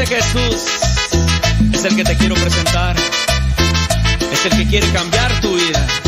Ese Jesús es el que te quiero presentar. Es el que quiere cambiar tu vida.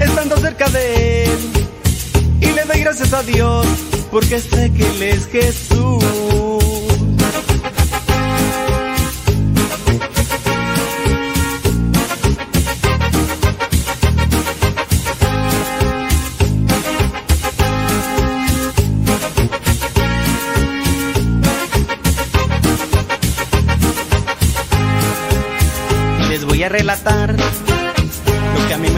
estando cerca de Él. Y le doy gracias a Dios, porque sé que Él es Jesús. Les voy a relatar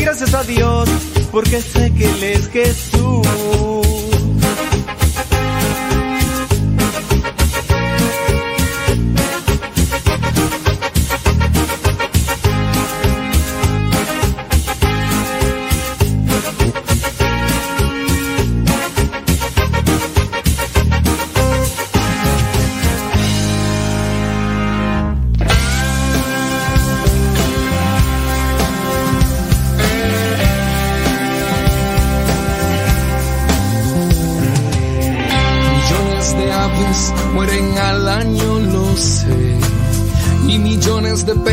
Gracias a Dios, porque sé que Él es Jesús.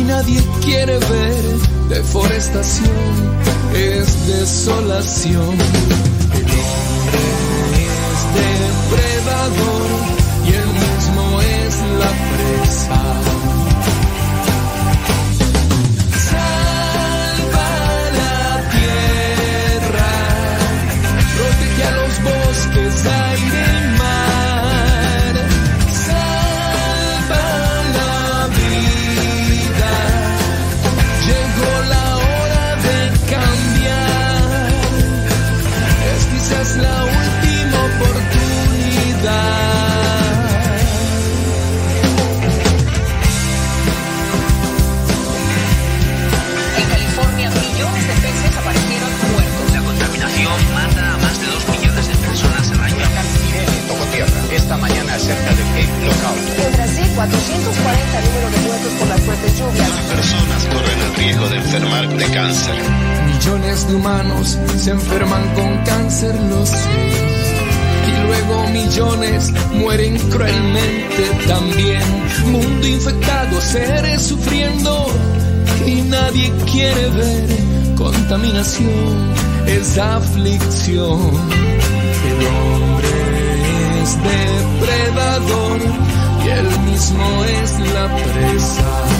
y nadie quiere ver deforestación, es desolación. El hombre es depredador y él mismo es la presa. De Lookout. En Brasil, 440 número de muertos por las fuertes lluvias. Personas corren el riesgo de enfermar de cáncer. Millones de humanos se enferman con cáncer, lo sé. Y luego millones mueren cruelmente también. Mundo infectado, seres sufriendo. Y nadie quiere ver contaminación, es aflicción. El hombre es depredador y él mismo es la presa.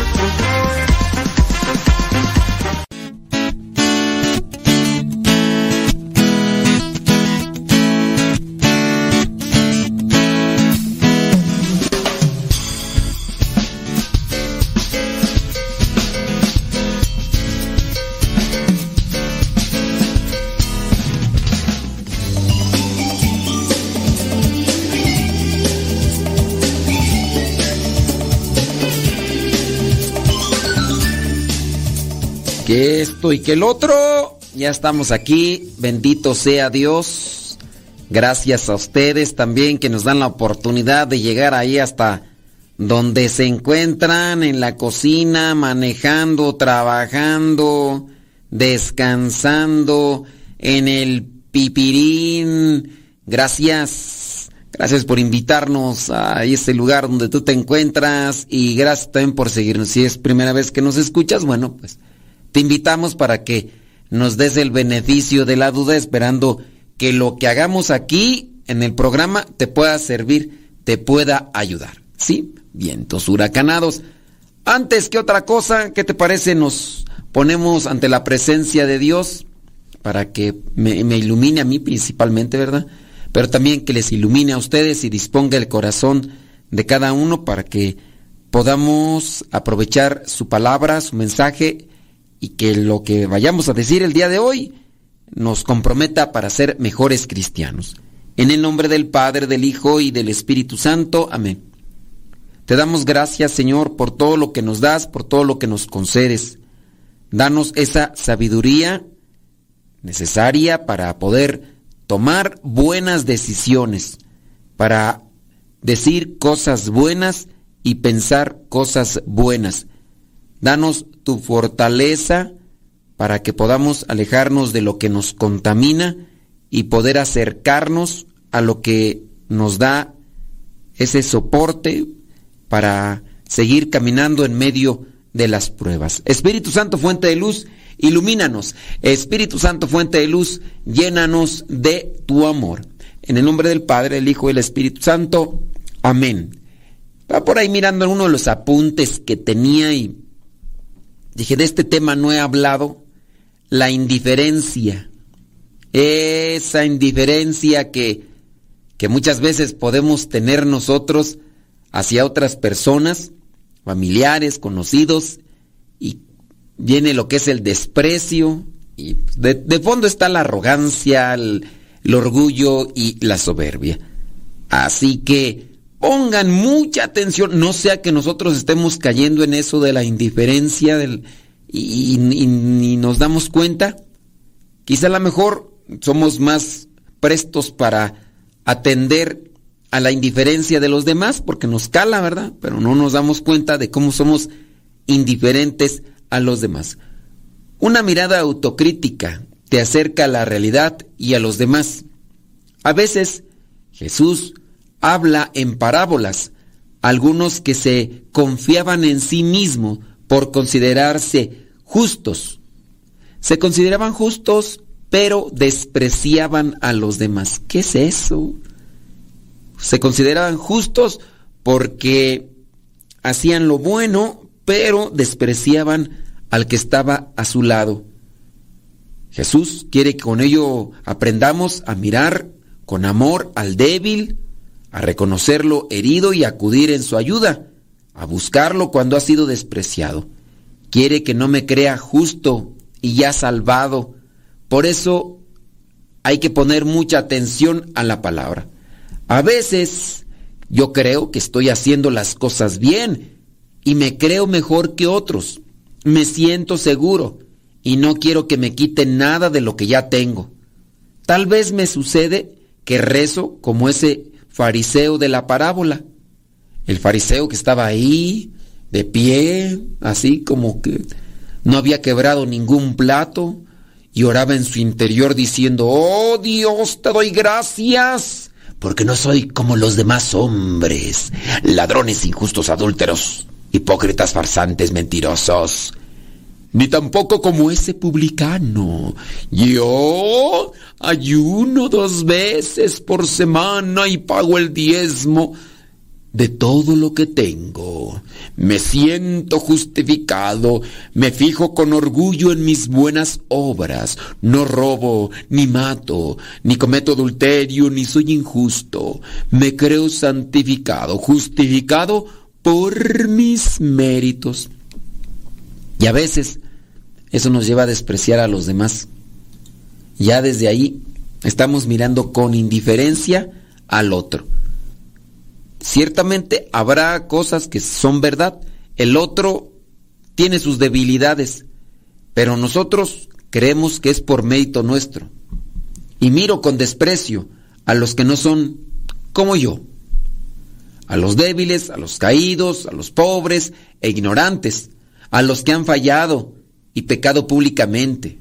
Que esto y que el otro. Ya estamos aquí. Bendito sea Dios. Gracias a ustedes también que nos dan la oportunidad de llegar ahí hasta donde se encuentran, en la cocina, manejando, trabajando, descansando, en el pipirín. Gracias. Gracias por invitarnos a ese lugar donde tú te encuentras y gracias también por seguirnos. Si es primera vez que nos escuchas, bueno, pues te invitamos para que nos des el beneficio de la duda esperando que lo que hagamos aquí en el programa te pueda servir, te pueda ayudar. ¿Sí? Vientos huracanados. Antes que otra cosa, ¿qué te parece? Nos ponemos ante la presencia de Dios para que me, me ilumine a mí principalmente, ¿verdad? Pero también que les ilumine a ustedes y disponga el corazón de cada uno para que podamos aprovechar su palabra, su mensaje y que lo que vayamos a decir el día de hoy nos comprometa para ser mejores cristianos. En el nombre del Padre, del Hijo y del Espíritu Santo. Amén. Te damos gracias, Señor, por todo lo que nos das, por todo lo que nos concedes. Danos esa sabiduría necesaria para poder tomar buenas decisiones, para decir cosas buenas y pensar cosas buenas. Danos tu fortaleza para que podamos alejarnos de lo que nos contamina y poder acercarnos a lo que nos da ese soporte para seguir caminando en medio de las pruebas. Espíritu Santo, fuente de luz, ilumínanos. Espíritu Santo, fuente de luz, llénanos de tu amor. En el nombre del Padre, el Hijo y el Espíritu Santo. Amén. Estaba por ahí mirando uno de los apuntes que tenía y dije, de este tema no he hablado. La indiferencia. Esa indiferencia que, que muchas veces podemos tener nosotros hacia otras personas, familiares, conocidos, y viene lo que es el desprecio, y de, de fondo está la arrogancia, el, el orgullo y la soberbia. Así que pongan mucha atención, no sea que nosotros estemos cayendo en eso de la indiferencia y, y, y, nos damos cuenta. Quizá a lo mejor somos más prestos para atender a la indiferencia de los demás porque nos cala, ¿verdad? Pero no nos damos cuenta de cómo somos indiferentes a los demás. Una mirada autocrítica te acerca a la realidad y a los demás. A veces Jesús habla en parábolas, algunos que se confiaban en sí mismos por considerarse justos. Se consideraban justos, pero despreciaban a los demás. ¿Qué es eso? Se consideraban justos porque hacían lo bueno, pero despreciaban al que estaba a su lado. Jesús quiere que con ello aprendamos a mirar con amor al débil, a reconocerlo herido y acudir en su ayuda, a buscarlo cuando ha sido despreciado. Quiere que no me crea justo y ya salvado. Por eso hay que poner mucha atención a la palabra. A veces yo creo que estoy haciendo las cosas bien y me creo mejor que otros. Me siento seguro y no quiero que me quiten nada de lo que ya tengo. Tal vez me sucede que rezo como ese fariseo de la parábola. El fariseo que estaba ahí, de pie, así como que no había quebrado ningún plato, y oraba en su interior diciendo, oh Dios, te doy gracias, porque no soy como los demás hombres, ladrones, injustos, adúlteros, hipócritas, farsantes, mentirosos, ni tampoco como ese publicano. Yo ayuno dos veces por semana y pago el diezmo de todo lo que tengo. Me siento justificado, me fijo con orgullo en mis buenas obras. No robo, ni mato, ni cometo adulterio, ni soy injusto. Me creo santificado, justificado por mis méritos. Y a veces eso nos lleva a despreciar a los demás. Ya desde ahí estamos mirando con indiferencia al otro. Ciertamente habrá cosas que son verdad. El otro tiene sus debilidades, pero nosotros creemos que es por mérito nuestro. Y miro con desprecio a los que no son como yo. A los débiles, a los caídos, a los pobres e ignorantes, a los que han fallado y pecado públicamente.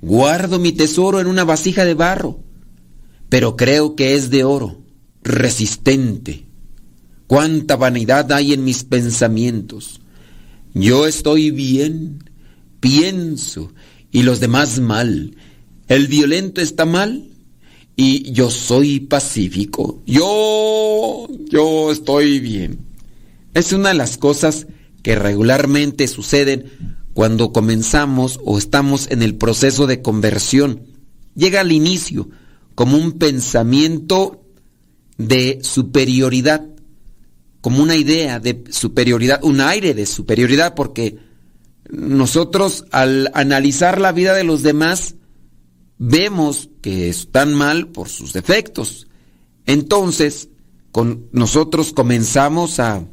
Guardo mi tesoro en una vasija de barro, pero creo que es de oro resistente. Cuánta vanidad hay en mis pensamientos. Yo estoy bien, pienso, y los demás mal. El violento está mal y yo soy pacífico. Yo, yo estoy bien. Es una de las cosas que regularmente suceden cuando comenzamos o estamos en el proceso de conversión. Llega al inicio como un pensamiento de superioridad, como una idea de superioridad, un aire de superioridad, porque nosotros al analizar la vida de los demás vemos que están mal por sus defectos. Entonces, con nosotros comenzamos a,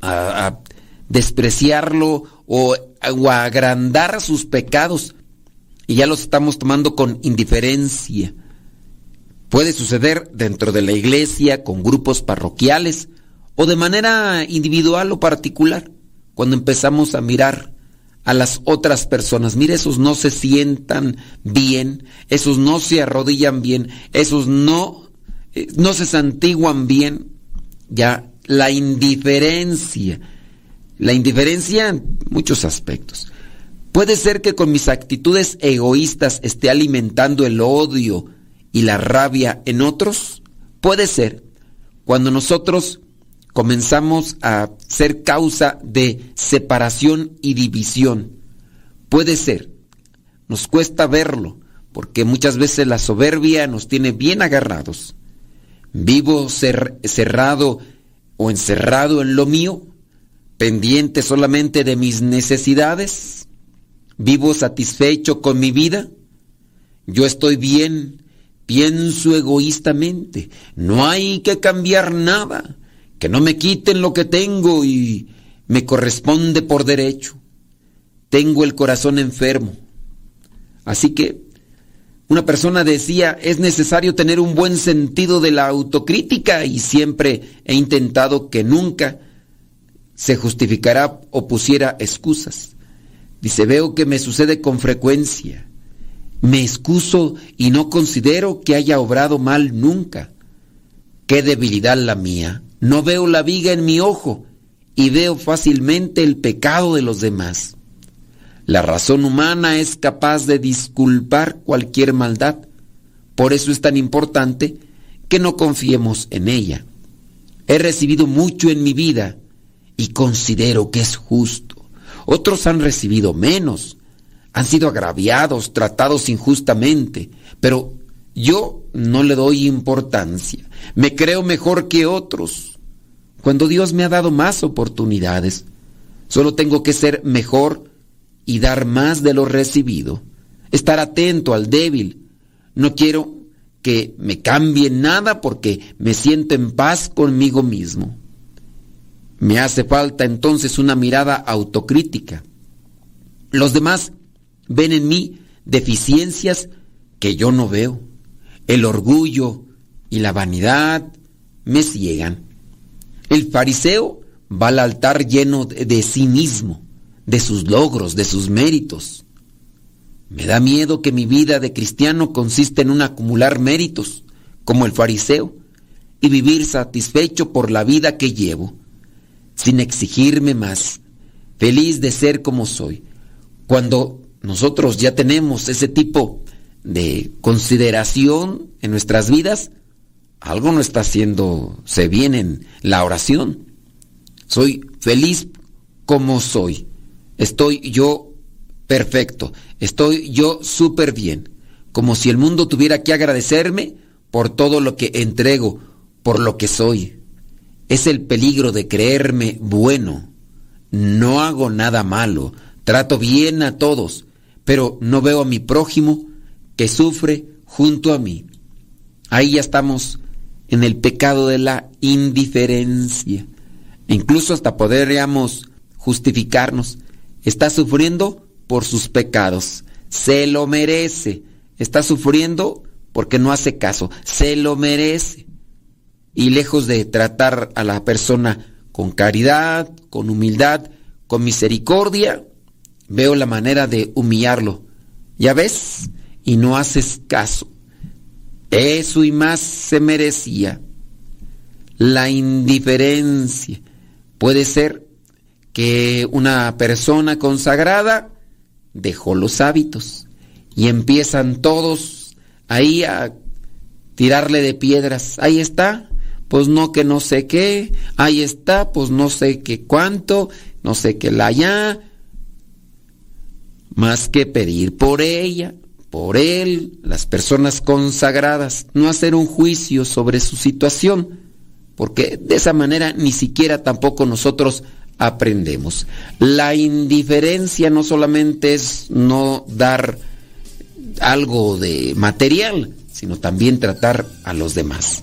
a, a despreciarlo o, o agrandar sus pecados y ya los estamos tomando con indiferencia. Puede suceder dentro de la iglesia, con grupos parroquiales o de manera individual o particular, cuando empezamos a mirar a las otras personas. Mire, esos no se sientan bien, esos no se arrodillan bien, esos no, eh, no se santiguan bien. Ya la indiferencia. La indiferencia en muchos aspectos. Puede ser que con mis actitudes egoístas esté alimentando el odio y la rabia en otros. Puede ser. Cuando nosotros comenzamos a ser causa de separación y división. Puede ser. Nos cuesta verlo, porque muchas veces la soberbia nos tiene bien agarrados. Vivo cerrado o encerrado en lo mío, pendiente solamente de mis necesidades. Vivo satisfecho con mi vida. Yo estoy bien, pienso egoístamente. No hay que cambiar nada que no me quiten lo que tengo y me corresponde por derecho. Tengo el corazón enfermo. Así que una persona decía, es necesario tener un buen sentido de la autocrítica y siempre he intentado que nunca se justificara o pusiera excusas. Dice, veo que me sucede con frecuencia. Me excuso y no considero que haya obrado mal nunca. Qué debilidad la mía. No veo la viga en mi ojo y veo fácilmente el pecado de los demás. La razón humana es capaz de disculpar cualquier maldad. Por eso es tan importante que no confiemos en ella. He recibido mucho en mi vida y considero que es justo. Otros han recibido menos, han sido agraviados, tratados injustamente, pero yo no le doy importancia. Me creo mejor que otros cuando Dios me ha dado más oportunidades. Solo tengo que ser mejor y dar más de lo recibido. Estar atento al débil. No quiero que me cambie nada porque me siento en paz conmigo mismo. Me hace falta entonces una mirada autocrítica. Los demás ven en mí deficiencias que yo no veo. El orgullo y la vanidad me ciegan. El fariseo va al altar lleno de sí mismo, de sus logros, de sus méritos. Me da miedo que mi vida de cristiano consiste en un acumular méritos, como el fariseo, y vivir satisfecho por la vida que llevo, sin exigirme más, feliz de ser como soy. Cuando nosotros ya tenemos ese tipo de consideración en nuestras vidas, algo no está haciéndose bien en la oración. Soy feliz como soy. Estoy yo perfecto. Estoy yo súper bien. Como si el mundo tuviera que agradecerme por todo lo que entrego, por lo que soy. Es el peligro de creerme bueno. No hago nada malo. Trato bien a todos, pero no veo a mi prójimo que sufre junto a mí. Ahí ya estamos en el pecado de la indiferencia. E incluso hasta podríamos justificarnos. Está sufriendo por sus pecados. Se lo merece. Está sufriendo porque no hace caso. Se lo merece. Y lejos de tratar a la persona con caridad, con humildad, con misericordia, veo la manera de humillarlo. ¿Ya ves? Y no haces caso. Eso y más se merecía. La indiferencia. Puede ser que una persona consagrada dejó los hábitos y empiezan todos ahí a tirarle de piedras. Ahí está, pues no que no sé qué, ahí está, pues no sé qué cuánto, no sé qué la ya. Más que pedir por ella, por él, las personas consagradas, no hacer un juicio sobre su situación, porque de esa manera ni siquiera tampoco nosotros aprendemos. La indiferencia no solamente es no dar algo de material, sino también tratar a los demás.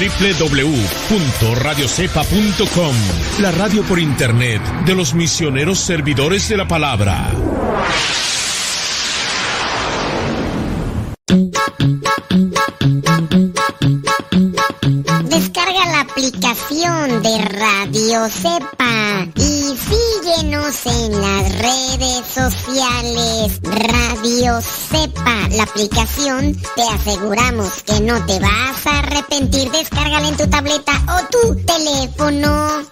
www.radiocepa.com, la radio por internet de los misioneros servidores de la palabra. Descarga la aplicación de Radio Cepa síguenos en las redes sociales. Radio Cepa, la aplicación, te aseguramos que no te vas a arrepentir. Descárgala en tu tableta o tu teléfono.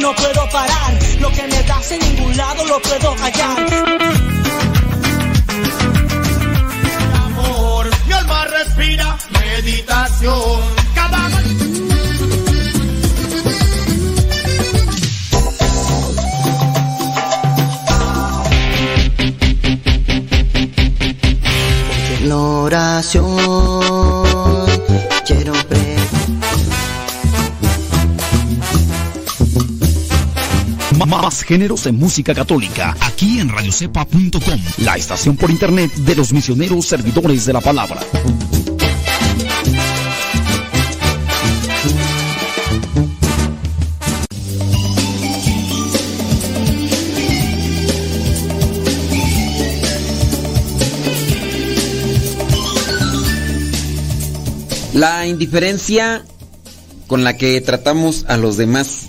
no puedo parar. Lo que me das en ningún lado lo puedo hallar. Respira meditación. Cada La oración quiero pre Más géneros en música católica, aquí en radiocepa.com, la estación por internet de los misioneros servidores de la palabra. La indiferencia con la que tratamos a los demás,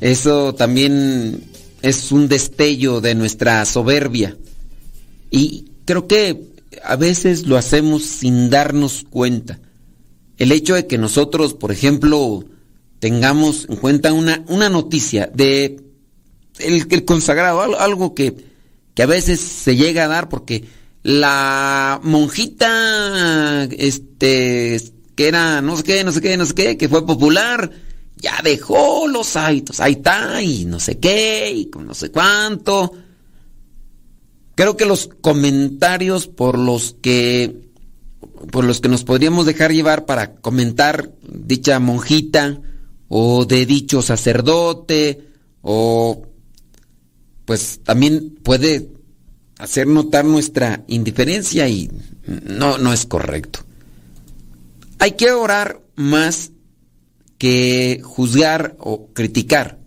eso también es un destello de nuestra soberbia. Y creo que a veces lo hacemos sin darnos cuenta. El hecho de que nosotros, por ejemplo, tengamos en cuenta una, una noticia de el, el consagrado, al- algo que, que a veces se llega a dar porque la monjita, este, que era no sé qué, no sé qué, no sé qué, que fue popular, ya dejó los hábitos, ahí está, y no sé qué, y con no sé cuánto. Creo que los comentarios por los que por los que nos podríamos dejar llevar para comentar dicha monjita o de dicho sacerdote o pues también puede hacer notar nuestra indiferencia y no no es correcto. Hay que orar más que juzgar o criticar.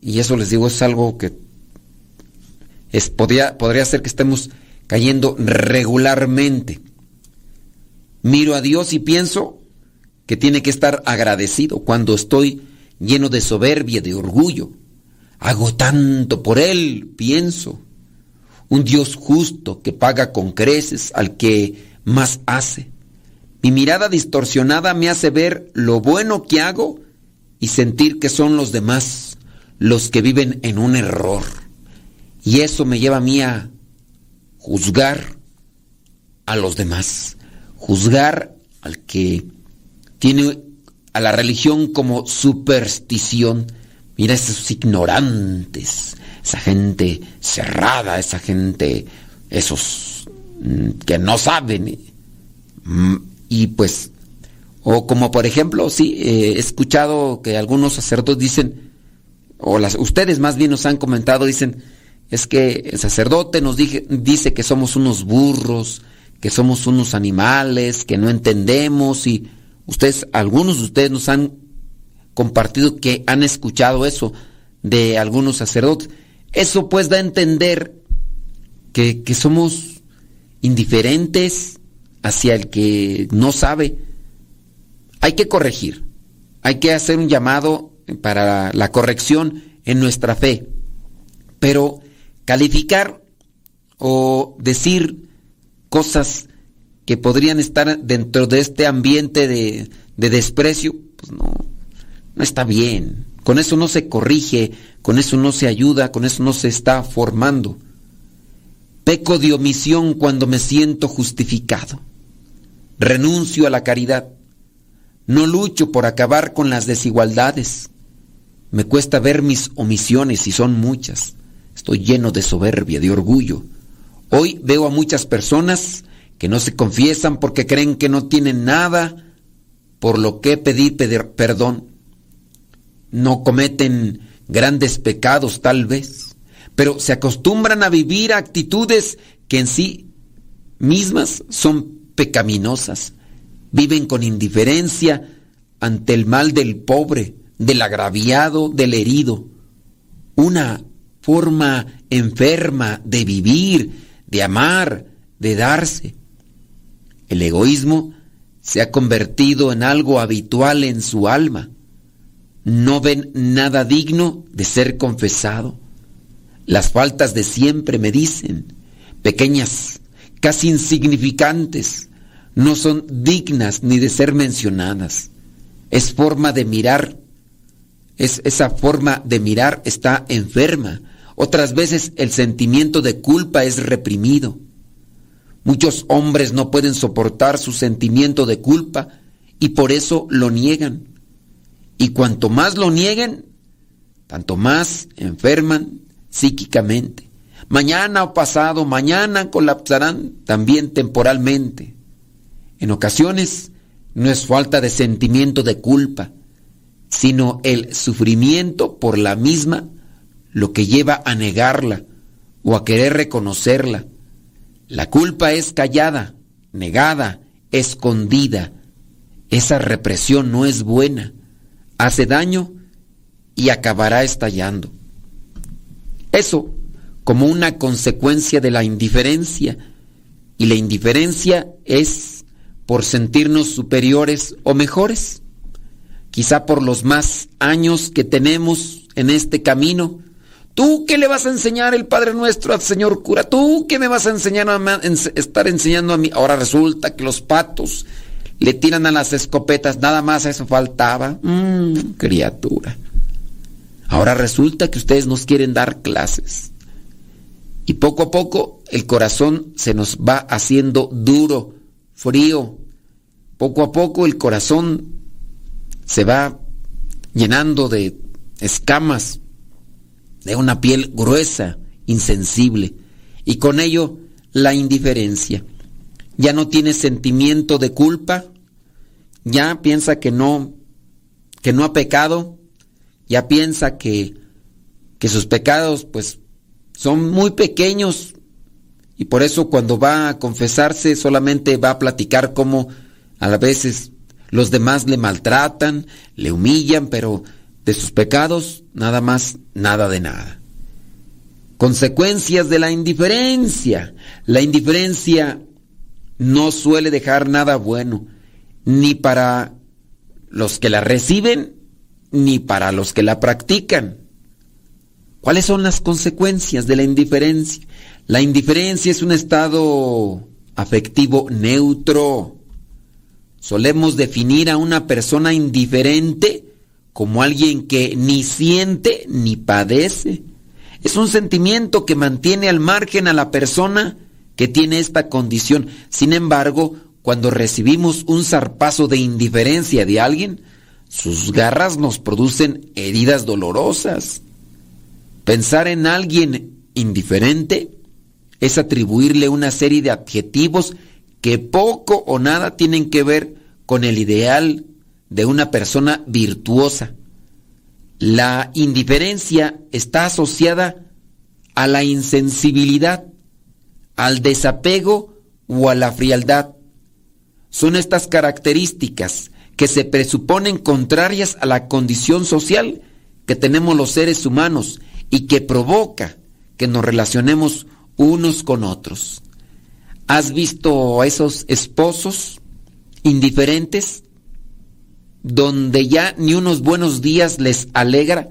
Y eso les digo es algo que es, podría, podría ser que estemos cayendo regularmente. Miro a Dios y pienso que tiene que estar agradecido cuando estoy lleno de soberbia, de orgullo. Hago tanto por Él, pienso. Un Dios justo que paga con creces al que más hace. Mi mirada distorsionada me hace ver lo bueno que hago y sentir que son los demás los que viven en un error. Y eso me lleva a mí a juzgar a los demás, juzgar al que tiene a la religión como superstición. Mira esos ignorantes, esa gente cerrada, esa gente, esos mm, que no saben. Mm, Y pues, o como por ejemplo, sí, eh, he escuchado que algunos sacerdotes dicen, o las, ustedes más bien nos han comentado, dicen, es que el sacerdote nos dice que somos unos burros, que somos unos animales, que no entendemos y ustedes, algunos de ustedes nos han compartido que han escuchado eso de algunos sacerdotes. Eso pues da a entender que, que somos indiferentes hacia el que no sabe. Hay que corregir, hay que hacer un llamado para la corrección en nuestra fe, pero calificar o decir cosas que podrían estar dentro de este ambiente de, de desprecio, pues no, no está bien. Con eso no se corrige, con eso no se ayuda, con eso no se está formando. Peco de omisión cuando me siento justificado. Renuncio a la caridad. No lucho por acabar con las desigualdades. Me cuesta ver mis omisiones y son muchas. Estoy lleno de soberbia, de orgullo. Hoy veo a muchas personas que no se confiesan porque creen que no tienen nada por lo que pedir pedir perdón. No cometen grandes pecados tal vez, pero se acostumbran a vivir actitudes que en sí mismas son pecaminosas. Viven con indiferencia ante el mal del pobre, del agraviado, del herido. Una forma enferma de vivir, de amar, de darse. El egoísmo se ha convertido en algo habitual en su alma. No ven nada digno de ser confesado. Las faltas de siempre me dicen, pequeñas, casi insignificantes, no son dignas ni de ser mencionadas. Es forma de mirar, es, esa forma de mirar está enferma. Otras veces el sentimiento de culpa es reprimido. Muchos hombres no pueden soportar su sentimiento de culpa y por eso lo niegan. Y cuanto más lo nieguen, tanto más enferman psíquicamente. Mañana o pasado, mañana colapsarán también temporalmente. En ocasiones no es falta de sentimiento de culpa, sino el sufrimiento por la misma lo que lleva a negarla o a querer reconocerla. La culpa es callada, negada, escondida. Esa represión no es buena, hace daño y acabará estallando. Eso como una consecuencia de la indiferencia. Y la indiferencia es por sentirnos superiores o mejores. Quizá por los más años que tenemos en este camino. ¿Tú qué le vas a enseñar el Padre Nuestro al señor cura? ¿Tú qué me vas a enseñar a estar enseñando a mí? Ahora resulta que los patos le tiran a las escopetas, nada más eso faltaba. Mmm, criatura. Ahora resulta que ustedes nos quieren dar clases. Y poco a poco el corazón se nos va haciendo duro, frío. Poco a poco el corazón se va llenando de escamas, de una piel gruesa, insensible. Y con ello la indiferencia. Ya no tiene sentimiento de culpa, ya piensa que no, que no ha pecado, ya piensa que, que sus pecados pues son muy pequeños y por eso cuando va a confesarse solamente va a platicar cómo a veces los demás le maltratan, le humillan, pero de sus pecados nada más, nada de nada. Consecuencias de la indiferencia. La indiferencia no suele dejar nada bueno, ni para los que la reciben, ni para los que la practican. ¿Cuáles son las consecuencias de la indiferencia? La indiferencia es un estado afectivo neutro. Solemos definir a una persona indiferente como alguien que ni siente ni padece. Es un sentimiento que mantiene al margen a la persona que tiene esta condición. Sin embargo, cuando recibimos un zarpazo de indiferencia de alguien, sus garras nos producen heridas dolorosas. Pensar en alguien indiferente es atribuirle una serie de adjetivos que poco o nada tienen que ver con el ideal de una persona virtuosa. La indiferencia está asociada a la insensibilidad, al desapego o a la frialdad. Son estas características que se presuponen contrarias a la condición social que tenemos los seres humanos y que provoca que nos relacionemos unos con otros. ¿Has visto a esos esposos indiferentes donde ya ni unos buenos días les alegra,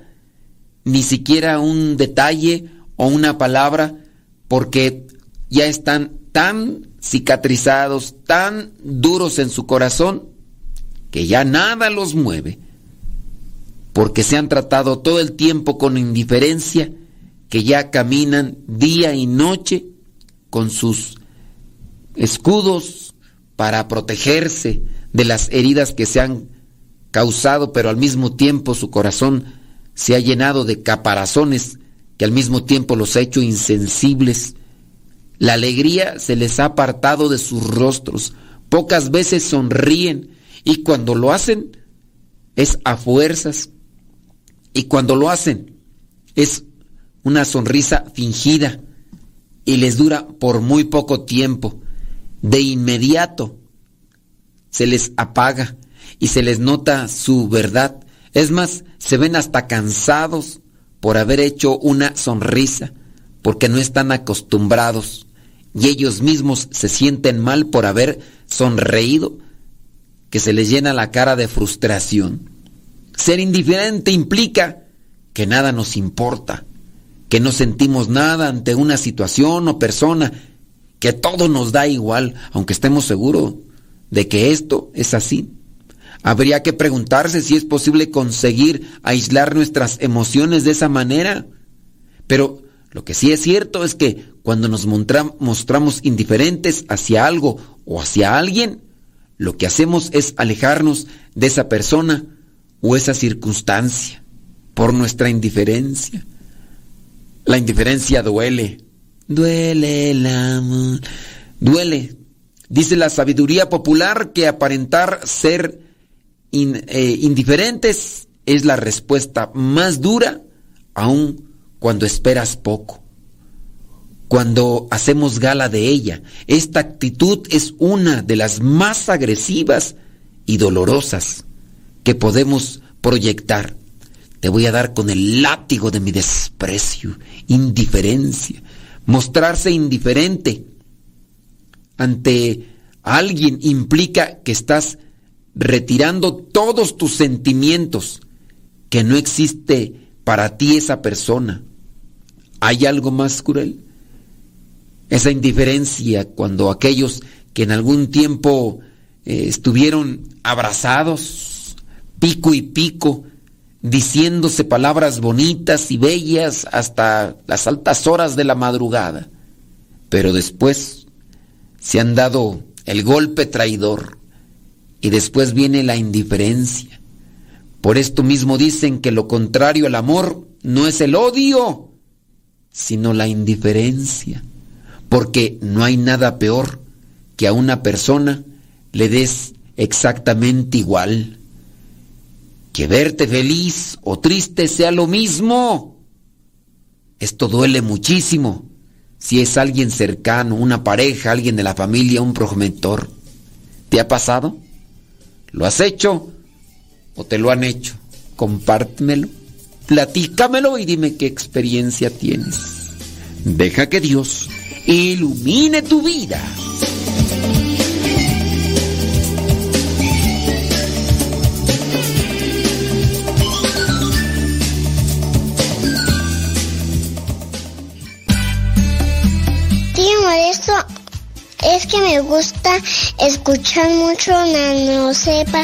ni siquiera un detalle o una palabra, porque ya están tan cicatrizados, tan duros en su corazón, que ya nada los mueve, porque se han tratado todo el tiempo con indiferencia, que ya caminan día y noche con sus escudos para protegerse de las heridas que se han causado, pero al mismo tiempo su corazón se ha llenado de caparazones que al mismo tiempo los ha hecho insensibles. La alegría se les ha apartado de sus rostros. Pocas veces sonríen y cuando lo hacen es a fuerzas. Y cuando lo hacen es una sonrisa fingida y les dura por muy poco tiempo. De inmediato se les apaga y se les nota su verdad. Es más, se ven hasta cansados por haber hecho una sonrisa, porque no están acostumbrados y ellos mismos se sienten mal por haber sonreído, que se les llena la cara de frustración. Ser indiferente implica que nada nos importa, que no sentimos nada ante una situación o persona, que todo nos da igual, aunque estemos seguros de que esto es así. Habría que preguntarse si es posible conseguir aislar nuestras emociones de esa manera. Pero lo que sí es cierto es que cuando nos mostramos indiferentes hacia algo o hacia alguien, lo que hacemos es alejarnos de esa persona o esa circunstancia por nuestra indiferencia. La indiferencia duele. Duele el amor. Duele. Dice la sabiduría popular que aparentar ser eh, indiferentes es la respuesta más dura aun cuando esperas poco. Cuando hacemos gala de ella, esta actitud es una de las más agresivas y dolorosas que podemos proyectar. Te voy a dar con el látigo de mi desprecio, indiferencia. Mostrarse indiferente ante alguien implica que estás retirando todos tus sentimientos, que no existe para ti esa persona. ¿Hay algo más cruel? Esa indiferencia cuando aquellos que en algún tiempo eh, estuvieron abrazados, pico y pico, diciéndose palabras bonitas y bellas hasta las altas horas de la madrugada, pero después se han dado el golpe traidor y después viene la indiferencia. Por esto mismo dicen que lo contrario al amor no es el odio, sino la indiferencia, porque no hay nada peor que a una persona le des exactamente igual. Que verte feliz o triste sea lo mismo. Esto duele muchísimo si es alguien cercano, una pareja, alguien de la familia, un progenitor. ¿Te ha pasado? ¿Lo has hecho o te lo han hecho? Compártemelo, platícamelo y dime qué experiencia tienes. Deja que Dios ilumine tu vida. Tío esto es que me gusta escuchar mucho Nano Sepa.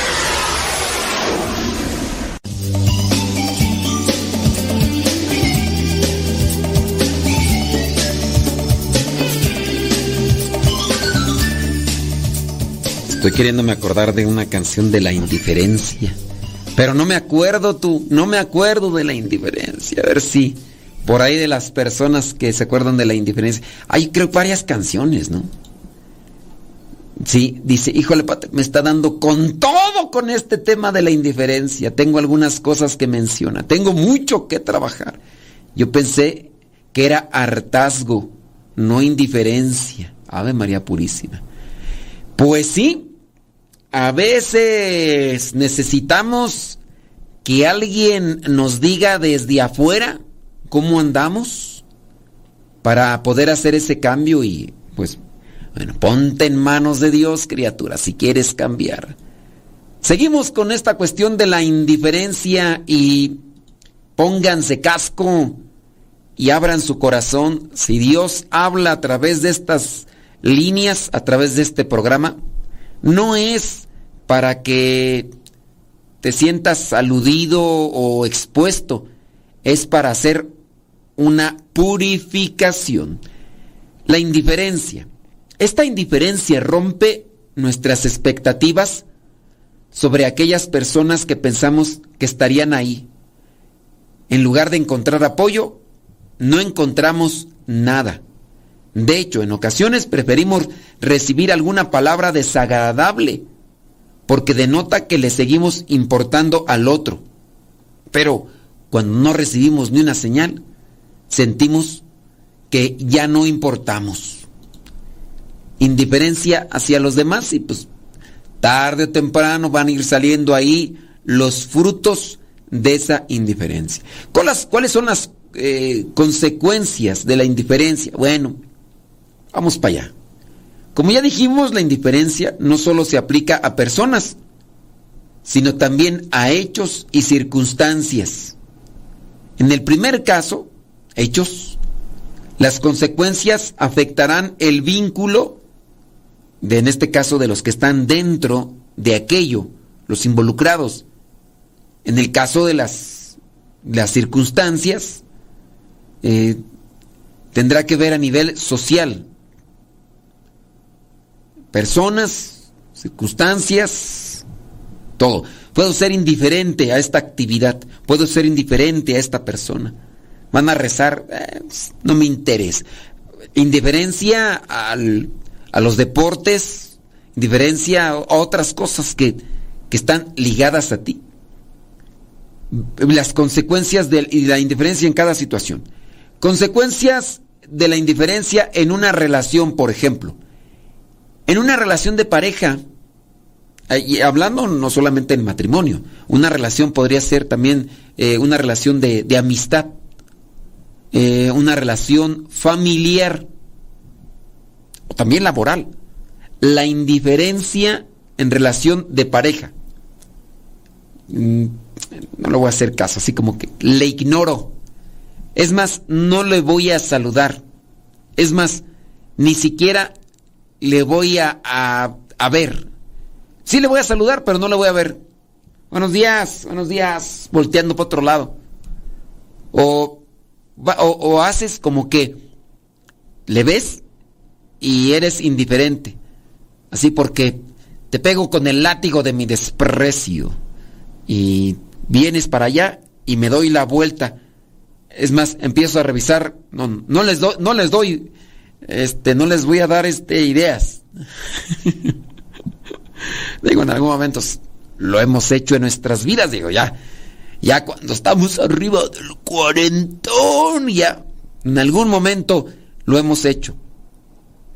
Estoy queriéndome acordar de una canción de la indiferencia. Pero no me acuerdo tú, no me acuerdo de la indiferencia. A ver si por ahí de las personas que se acuerdan de la indiferencia. Hay creo varias canciones, ¿no? Sí, dice, híjole, me está dando con todo con este tema de la indiferencia. Tengo algunas cosas que menciona. Tengo mucho que trabajar. Yo pensé que era hartazgo, no indiferencia. Ave María Purísima. Pues sí, a veces necesitamos que alguien nos diga desde afuera cómo andamos para poder hacer ese cambio y pues bueno, ponte en manos de Dios, criatura, si quieres cambiar. Seguimos con esta cuestión de la indiferencia y pónganse casco y abran su corazón. Si Dios habla a través de estas líneas, a través de este programa, no es para que te sientas aludido o expuesto, es para hacer una purificación. La indiferencia. Esta indiferencia rompe nuestras expectativas sobre aquellas personas que pensamos que estarían ahí. En lugar de encontrar apoyo, no encontramos nada. De hecho, en ocasiones preferimos recibir alguna palabra desagradable porque denota que le seguimos importando al otro. Pero cuando no recibimos ni una señal, sentimos que ya no importamos. Indiferencia hacia los demás y pues tarde o temprano van a ir saliendo ahí los frutos de esa indiferencia. ¿Cuáles son las eh, consecuencias de la indiferencia? Bueno, vamos para allá. Como ya dijimos, la indiferencia no solo se aplica a personas, sino también a hechos y circunstancias. En el primer caso, hechos, las consecuencias afectarán el vínculo de, en este caso, de los que están dentro de aquello, los involucrados. En el caso de las, las circunstancias, eh, tendrá que ver a nivel social. Personas, circunstancias, todo. Puedo ser indiferente a esta actividad, puedo ser indiferente a esta persona. Van a rezar, eh, no me interesa. Indiferencia al, a los deportes, indiferencia a otras cosas que, que están ligadas a ti. Las consecuencias de la indiferencia en cada situación. Consecuencias de la indiferencia en una relación, por ejemplo. En una relación de pareja, y hablando no solamente en matrimonio, una relación podría ser también eh, una relación de, de amistad, eh, una relación familiar o también laboral. La indiferencia en relación de pareja. Mm, no le voy a hacer caso, así como que le ignoro. Es más, no le voy a saludar. Es más, ni siquiera le voy a, a, ver. Sí le voy a saludar, pero no le voy a ver. Buenos días, buenos días, volteando para otro lado. O, o, o haces como que le ves y eres indiferente. Así porque te pego con el látigo de mi desprecio. Y vienes para allá y me doy la vuelta. Es más, empiezo a revisar, no, no les doy, no les doy, este, no les voy a dar este ideas. digo, en algún momento lo hemos hecho en nuestras vidas, digo, ya, ya cuando estamos arriba del cuarentón, ya, en algún momento lo hemos hecho.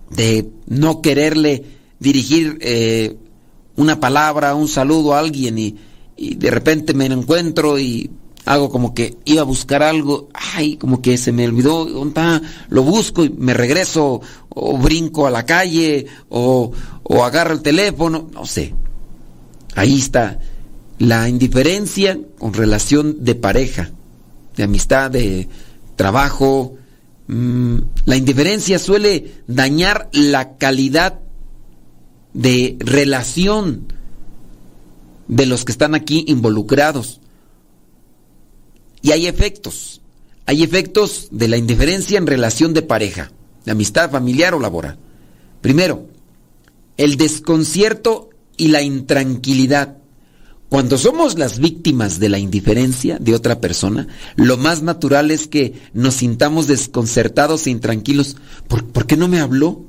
De no quererle dirigir eh, una palabra, un saludo a alguien y, y de repente me encuentro y hago como que iba a buscar algo, ay, como que se me olvidó, lo busco y me regreso, o brinco a la calle, o, o agarro el teléfono, no sé. Ahí está la indiferencia con relación de pareja, de amistad, de trabajo. Mm, la indiferencia suele dañar la calidad de relación de los que están aquí involucrados. Y hay efectos. Hay efectos de la indiferencia en relación de pareja, de amistad familiar o laboral. Primero, el desconcierto y la intranquilidad. Cuando somos las víctimas de la indiferencia de otra persona, lo más natural es que nos sintamos desconcertados e intranquilos. ¿Por, qué no me habló?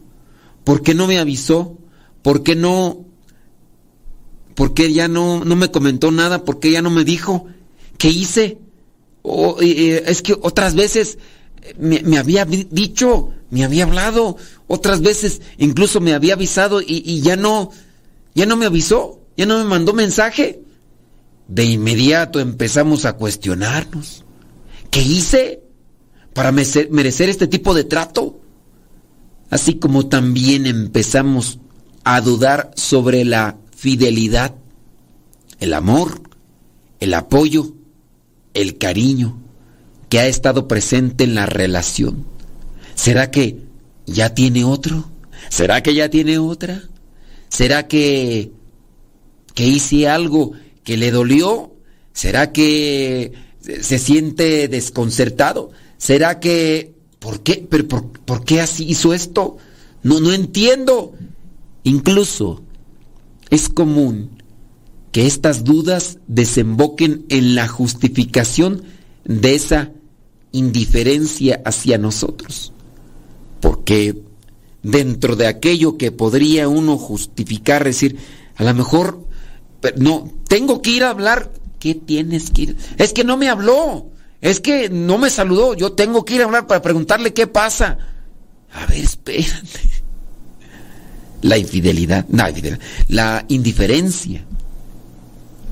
¿Por qué no me avisó? ¿Por qué no... ¿Por qué ya no, no me comentó nada? ¿Por qué ya no me dijo? ¿Qué hice? O, es que otras veces me, había dicho, me había hablado, otras veces incluso me había avisado y, ya no, ¿Ya no me avisó? ¿Ya no me mandó mensaje? De inmediato empezamos a cuestionarnos. ¿Qué hice para merecer este tipo de trato? Así como también empezamos a dudar sobre la fidelidad, el amor, el apoyo, el cariño que ha estado presente en la relación. ¿Será que ya tiene otro? ¿Será que ya tiene otra? ¿Será que, que hice algo que le dolió? ¿Será que se siente desconcertado? ¿Será que... ¿Por qué? ¿Pero por, por qué así hizo esto? No, no entiendo. Incluso es común que estas dudas desemboquen en la justificación de esa indiferencia hacia nosotros. Porque dentro de aquello que podría uno justificar, decir, a lo mejor, no, tengo que ir a hablar, ¿qué tienes que ir? Es que no me habló, es que no me saludó, yo tengo que ir a hablar para preguntarle qué pasa. A ver, espérate. La infidelidad, no, la indiferencia.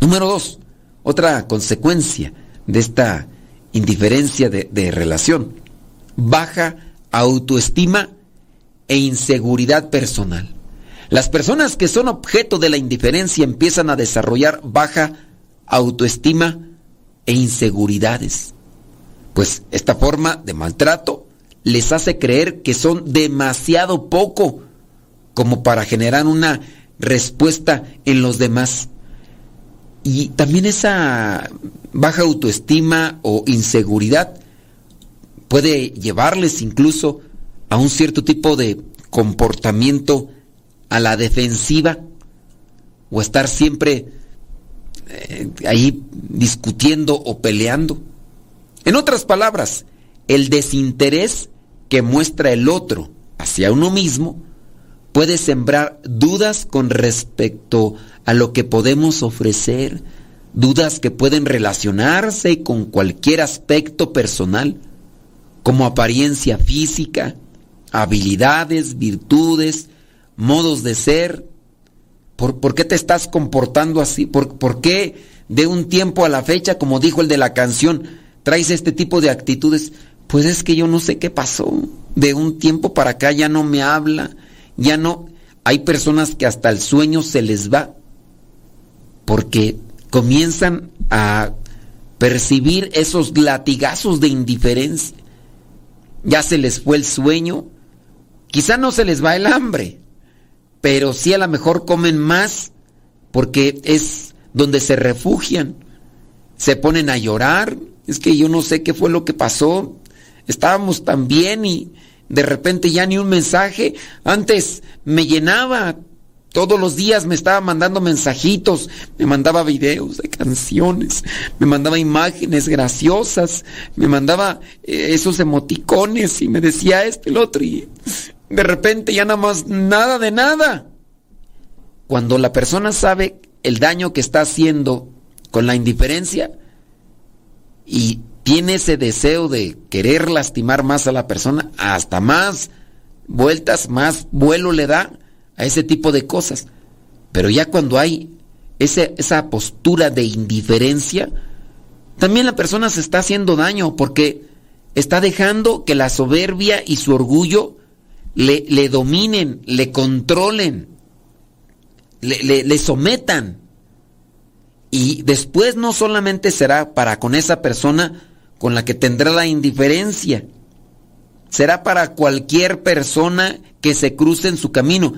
Número dos, otra consecuencia de esta indiferencia de, de relación, baja autoestima e inseguridad personal. Las personas que son objeto de la indiferencia empiezan a desarrollar baja autoestima e inseguridades. Pues esta forma de maltrato les hace creer que son demasiado poco como para generar una respuesta en los demás. Y también esa baja autoestima o inseguridad puede llevarles incluso a un cierto tipo de comportamiento a la defensiva o estar siempre eh, ahí discutiendo o peleando. En otras palabras, el desinterés que muestra el otro hacia uno mismo puede sembrar dudas con respecto a lo que podemos ofrecer, dudas que pueden relacionarse con cualquier aspecto personal, como apariencia física, habilidades, virtudes, modos de ser. ¿Por, qué te estás comportando así? ¿Por, ¿Por qué de un tiempo a la fecha, como dijo el de la canción, traes este tipo de actitudes? Pues es que yo no sé qué pasó. De un tiempo para acá ya no me habla, ya no... Hay personas que hasta el sueño se les va porque comienzan a percibir esos latigazos de indiferencia. Ya se les fue el sueño, Quizá no se les va el hambre, pero sí a lo mejor comen más porque es donde se refugian. Se ponen a llorar. Es que yo no sé qué fue lo que pasó. Estábamos tan bien y de repente ya ni un mensaje. Antes me llenaba. Todos los días me estaba mandando mensajitos, me mandaba videos de canciones, me mandaba imágenes graciosas, me mandaba eh, esos emoticones y me decía este, el otro. Y de repente ya nada más nada de nada. Cuando la persona sabe el daño que está haciendo con la indiferencia y tiene ese deseo de querer lastimar más a la persona, hasta más vueltas, más vuelo le da a ese tipo de cosas. Pero ya cuando hay esa postura de indiferencia, también la persona se está haciendo daño porque está dejando que la soberbia y su orgullo le, dominen, le controlen, le, le sometan. Y después no solamente será para con esa persona con la que tendrá la indiferencia, será para cualquier persona que se cruce en su camino.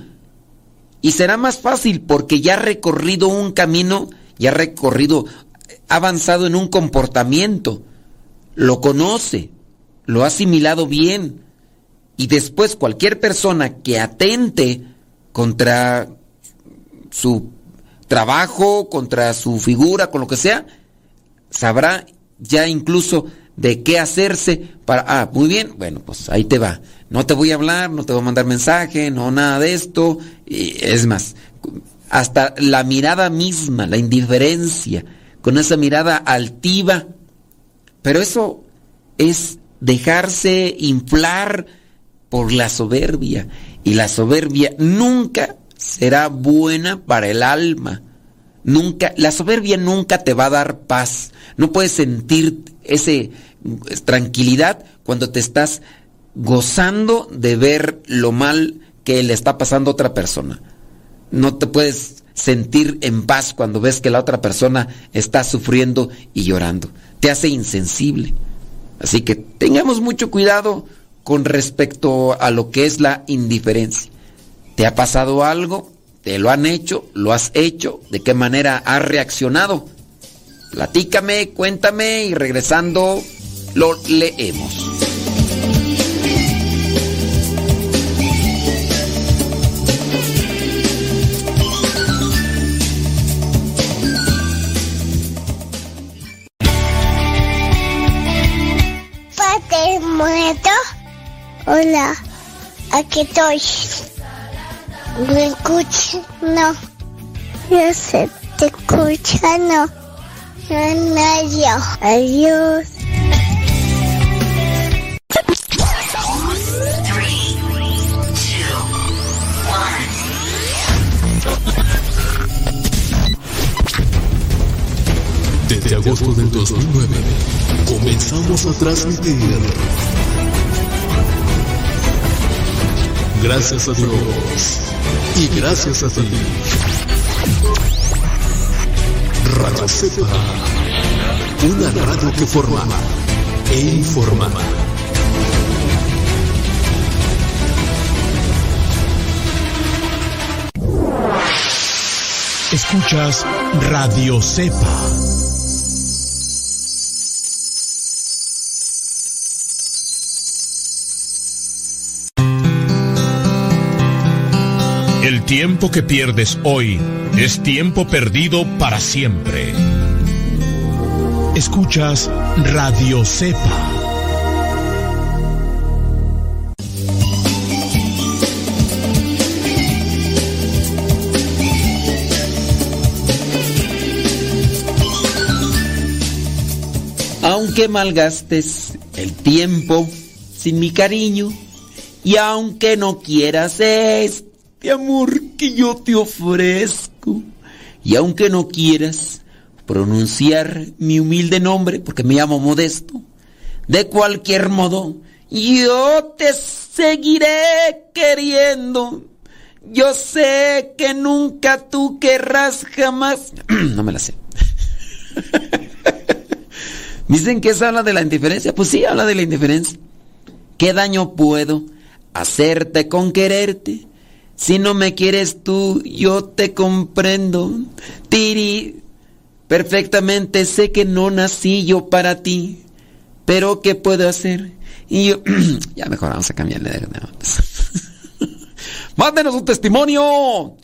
Y será más fácil porque ya ha recorrido un camino, ya ha recorrido, ha avanzado en un comportamiento, lo conoce, lo ha asimilado bien. Y después cualquier persona que atente contra su trabajo, contra su figura, con lo que sea, sabrá ya incluso de qué hacerse para, ah, muy bien, bueno, pues ahí te va. No te voy a hablar, no te voy a mandar mensaje, no nada de esto. Y es más, hasta la mirada misma, la indiferencia, con esa mirada altiva. Pero eso es dejarse inflar por la soberbia. Y la soberbia nunca será buena para el alma. Nunca, la soberbia nunca te va a dar paz. No puedes sentir ese tranquilidad cuando te estás gozando de ver lo mal que le está pasando a otra persona. No te puedes sentir en paz cuando ves que la otra persona está sufriendo y llorando. Te hace insensible. Así que tengamos mucho cuidado con respecto a lo que es la indiferencia. ¿Te ha pasado algo? ¿Te lo han hecho? ¿Lo has hecho? ¿De qué manera has reaccionado? Platícame, cuéntame y regresando lo leemos. Padre muerto. Hola, aquí estoy. ¿Me escuchas? No. Yo sé, te escucha, no. No, nadie. Adiós. Desde agosto del 2009 comenzamos a transmitir. Gracias a Dios y gracias a ti. Radio Cepa, una radio que forma e informa. Escuchas Radio Cepa. El tiempo que pierdes hoy es tiempo perdido para siempre. Escuchas Radio Cepa. Aunque malgastes el tiempo sin mi cariño, y aunque no quieras amor que yo te ofrezco, y aunque no quieras pronunciar mi humilde nombre, porque me llamo Modesto, de cualquier modo, yo te seguiré queriendo. Yo sé que nunca tú querrás jamás. no me la sé. Dicen que eso habla de la indiferencia. Pues sí, habla de la indiferencia. ¿Qué daño puedo hacerte con quererte? Si no me quieres tú, yo te comprendo. Tiri, perfectamente sé que no nací yo para ti. Pero ¿qué puedo hacer? Y yo, ya mejor vamos a cambiarle de... Mándenos un testimonio.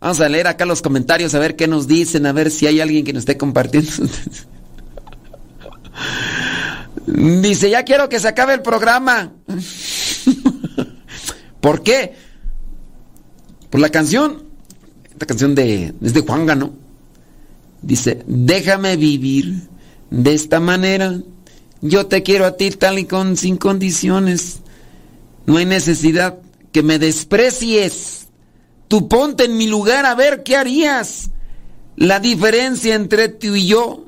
Vamos a leer acá los comentarios a ver qué nos dicen, a ver si hay alguien que nos esté compartiendo. Dice, ya quiero que se acabe el programa. ¿Por qué? Por la canción. Esta canción de, es de Juan Gano. Dice, déjame vivir de esta manera. Yo te quiero a ti tal y con sin condiciones. No hay necesidad que me desprecies. Tú ponte en mi lugar a ver qué harías. La diferencia entre tú y yo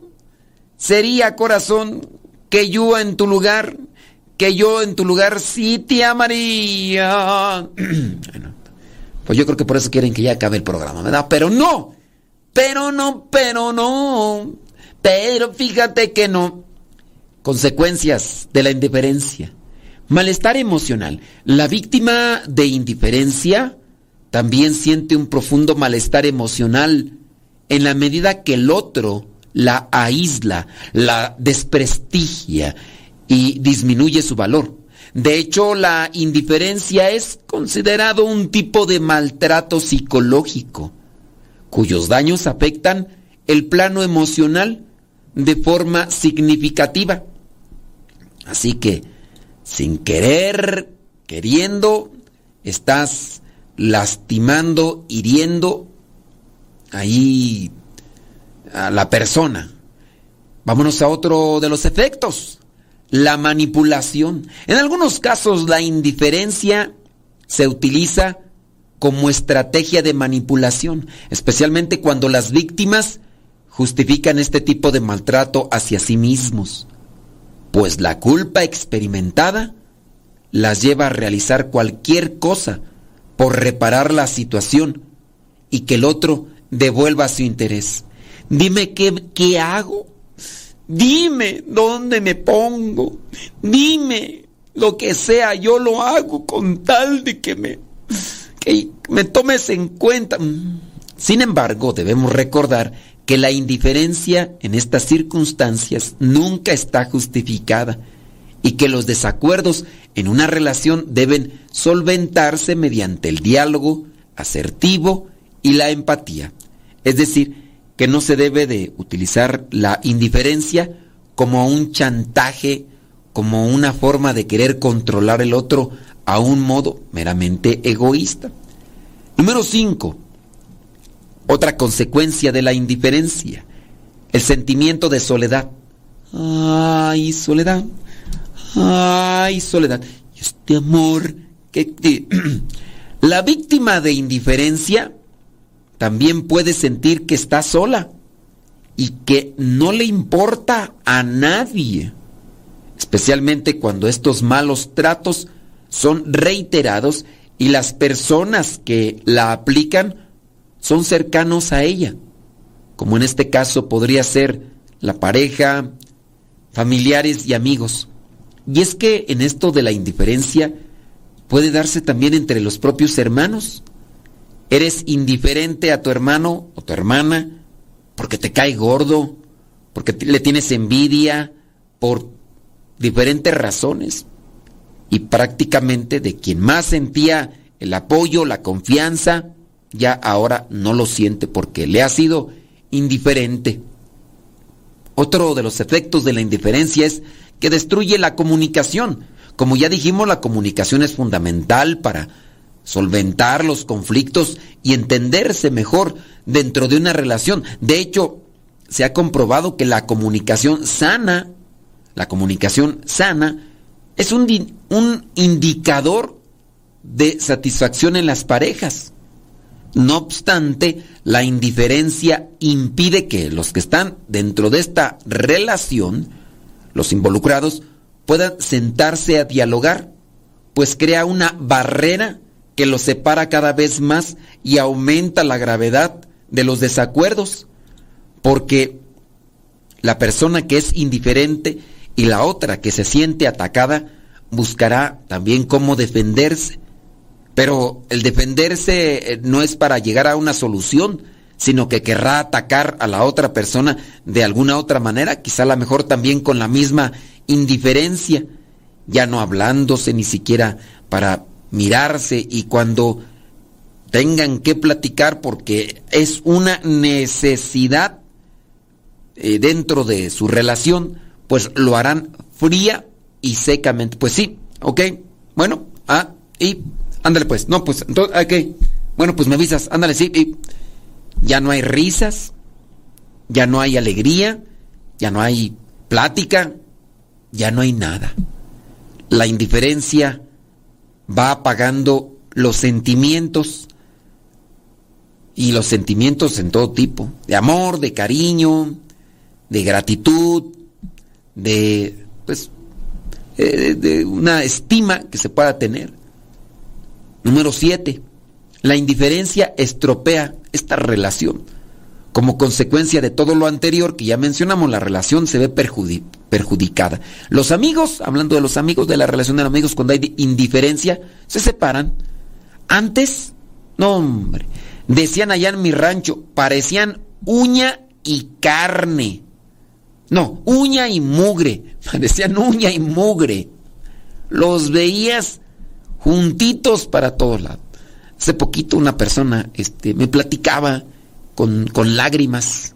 sería, corazón, que yo en tu lugar, que yo en tu lugar sí te amaría. bueno, pues yo creo que por eso quieren que ya acabe el programa, ¿verdad? Pero no, pero no, pero no, pero fíjate que no. Consecuencias de la indiferencia. Malestar emocional. La víctima de indiferencia también siente un profundo malestar emocional en la medida que el otro la aísla, la desprestigia y disminuye su valor. De hecho, la indiferencia es considerado un tipo de maltrato psicológico, cuyos daños afectan el plano emocional de forma significativa. Así que, sin querer, queriendo, estás lastimando, hiriendo ahí a la persona. Vámonos a otro de los efectos, la manipulación. En algunos casos la indiferencia se utiliza como estrategia de manipulación, especialmente cuando las víctimas justifican este tipo de maltrato hacia sí mismos, pues la culpa experimentada las lleva a realizar cualquier cosa por reparar la situación y que el otro devuelva su interés. Dime qué, qué hago. Dime dónde me pongo. Dime lo que sea, yo lo hago con tal de que me, que me tomes en cuenta. Sin embargo, debemos recordar que la indiferencia en estas circunstancias nunca está justificada y que los desacuerdos en una relación deben solventarse mediante el diálogo asertivo y la empatía. Es decir, que no se debe de utilizar la indiferencia como un chantaje, como una forma de querer controlar el otro a un modo meramente egoísta. Número 5. Otra consecuencia de la indiferencia, el sentimiento de soledad. Ay, soledad. Ay, soledad. Este amor que... La víctima de indiferencia también puede sentir que está sola y que no le importa a nadie, especialmente cuando estos malos tratos son reiterados y las personas que la aplican son cercanos a ella, como en este caso podría ser la pareja, familiares y amigos. Y es que en esto de la indiferencia puede darse también entre los propios hermanos. Eres indiferente a tu hermano o tu hermana porque te cae gordo, porque le tienes envidia, por diferentes razones. Y prácticamente de quien más sentía el apoyo, la confianza, ya ahora no lo siente porque le ha sido indiferente. Otro de los efectos de la indiferencia es que destruye la comunicación. Como ya dijimos, la comunicación es fundamental para solventar los conflictos y entenderse mejor dentro de una relación. De hecho, se ha comprobado que la comunicación sana, la comunicación sana, es un, un indicador de satisfacción en las parejas. No obstante, la indiferencia impide que los que están dentro de esta relación, los involucrados, puedan sentarse a dialogar, pues crea una barrera que los separa cada vez más y aumenta la gravedad de los desacuerdos, porque la persona que es indiferente y la otra que se siente atacada buscará también cómo defenderse. Pero el defenderse eh, no es para llegar a una solución, sino que querrá atacar a la otra persona de alguna otra manera, quizá a lo mejor también con la misma indiferencia, ya no hablándose ni siquiera para mirarse y cuando tengan que platicar porque es una necesidad eh, dentro de su relación, pues lo harán fría y secamente. Pues sí, ok, bueno, ah, y ándale pues, no, pues, entonces, ok, bueno, pues me avisas, ándale, sí, y ya no hay risas, ya no hay alegría, ya no hay plática, ya no hay nada. La indiferencia va apagando los sentimientos y los sentimientos en todo tipo, de amor, de cariño, de gratitud, de pues eh, de una estima que se pueda tener. Número siete, la indiferencia estropea esta relación. Como consecuencia de todo lo anterior que ya mencionamos, la relación se ve perjudicada. Los amigos, hablando de los amigos, de la relación de los amigos, cuando hay indiferencia, se separan. Antes, no hombre, decían allá en mi rancho, parecían uña y carne. No, uña y mugre. Parecían uña y mugre. Los veías juntitos para todos lados. Hace poquito una persona este, me platicaba con, con lágrimas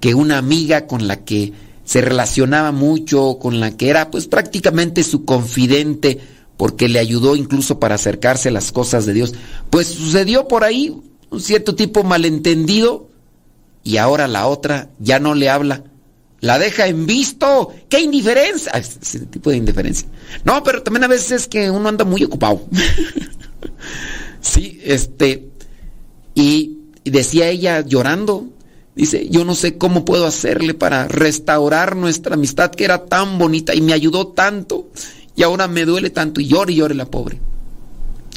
que una amiga con la que se relacionaba mucho, con la que era pues prácticamente su confidente, porque le ayudó incluso para acercarse a las cosas de Dios, pues sucedió por ahí un cierto tipo malentendido y ahora la otra ya no le habla. La deja en visto. ¡Qué indiferencia! Ese tipo de indiferencia. No, pero también a veces es que uno anda muy ocupado. sí, este. Y, y decía ella llorando, dice, yo no sé cómo puedo hacerle para restaurar nuestra amistad que era tan bonita y me ayudó tanto y ahora me duele tanto y llore y llore la pobre.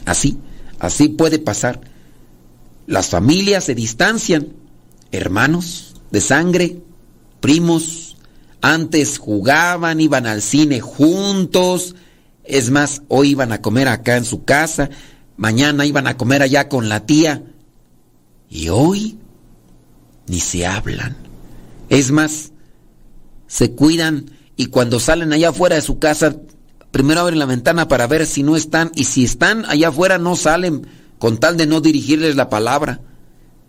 Así, así puede pasar. Las familias se distancian, hermanos de sangre, primos, antes jugaban, iban al cine juntos, es más, hoy iban a comer acá en su casa, mañana iban a comer allá con la tía, y hoy ni se hablan. Es más, se cuidan y cuando salen allá afuera de su casa, primero abren la ventana para ver si no están, y si están allá afuera no salen con tal de no dirigirles la palabra.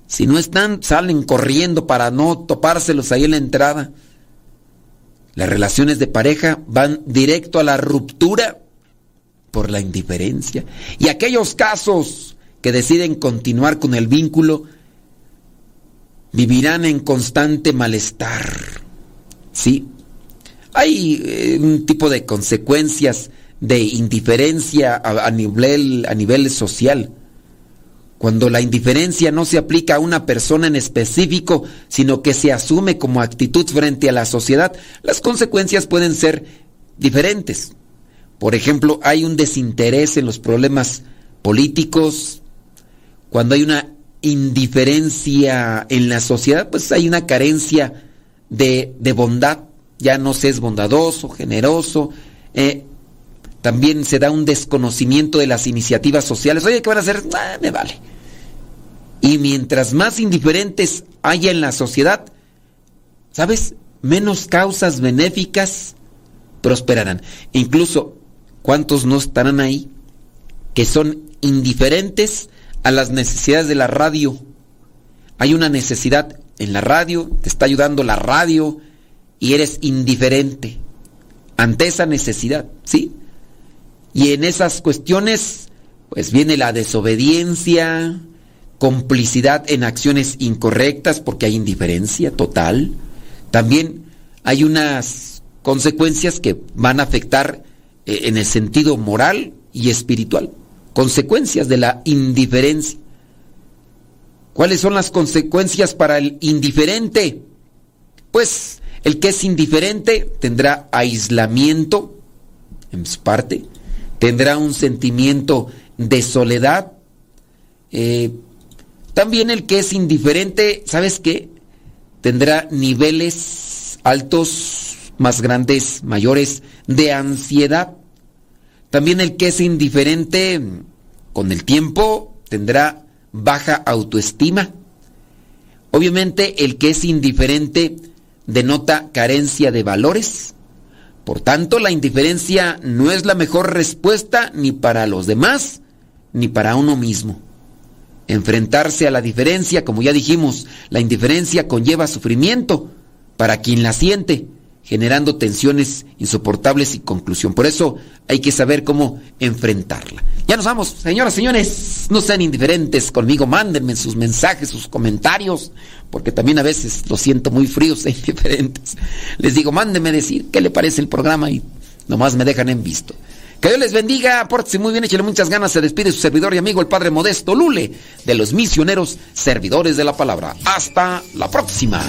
Si no están, salen corriendo para no topárselos ahí en la entrada. Las relaciones de pareja van directo a la ruptura por la indiferencia. Y aquellos casos que deciden continuar con el vínculo vivirán en constante malestar. ¿Sí? Hay eh, un tipo de consecuencias de indiferencia a, nivel, a nivel social. Cuando la indiferencia no se aplica a una persona en específico, sino que se asume como actitud frente a la sociedad, las consecuencias pueden ser diferentes. Por ejemplo, hay un desinterés en los problemas políticos. Cuando hay una indiferencia en la sociedad, pues hay una carencia de, de bondad. Ya no se es bondadoso, generoso. Eh, también se da un desconocimiento de las iniciativas sociales. Oye, ¿qué van a hacer? Ah, me vale. Y mientras más indiferentes haya en la sociedad, ¿sabes? Menos causas benéficas prosperarán. Incluso, ¿cuántos no estarán ahí que son indiferentes a las necesidades de la radio? Hay una necesidad en la radio, te está ayudando la radio y eres indiferente ante esa necesidad, ¿sí? Y en esas cuestiones, pues viene la desobediencia, complicidad en acciones incorrectas porque hay indiferencia total. También hay unas consecuencias que van a afectar eh, en el sentido moral y espiritual. Consecuencias de la indiferencia. ¿Cuáles son las consecuencias para el indiferente? Pues el que es indiferente tendrá aislamiento en parte, tendrá un sentimiento de soledad. Eh, también el que es indiferente, ¿sabes qué? Tendrá niveles altos, más grandes, mayores, de ansiedad. También el que es indiferente, con el tiempo, tendrá baja autoestima. Obviamente el que es indiferente denota carencia de valores. Por tanto, la indiferencia no es la mejor respuesta ni para los demás ni para uno mismo. Enfrentarse a la diferencia, como ya dijimos, la indiferencia conlleva sufrimiento para quien la siente, generando tensiones insoportables y conclusión. Por eso hay que saber cómo enfrentarla. Ya nos vamos, señoras, señores, no sean indiferentes conmigo, mándenme sus mensajes, sus comentarios, porque también a veces los siento muy fríos e indiferentes. Les digo, mándenme decir qué le parece el programa y nomás me dejan en visto. Que Dios les bendiga, pórtese muy bien, échale muchas ganas, se despide su servidor y amigo el Padre Modesto Lule, de los misioneros servidores de la palabra. Hasta la próxima.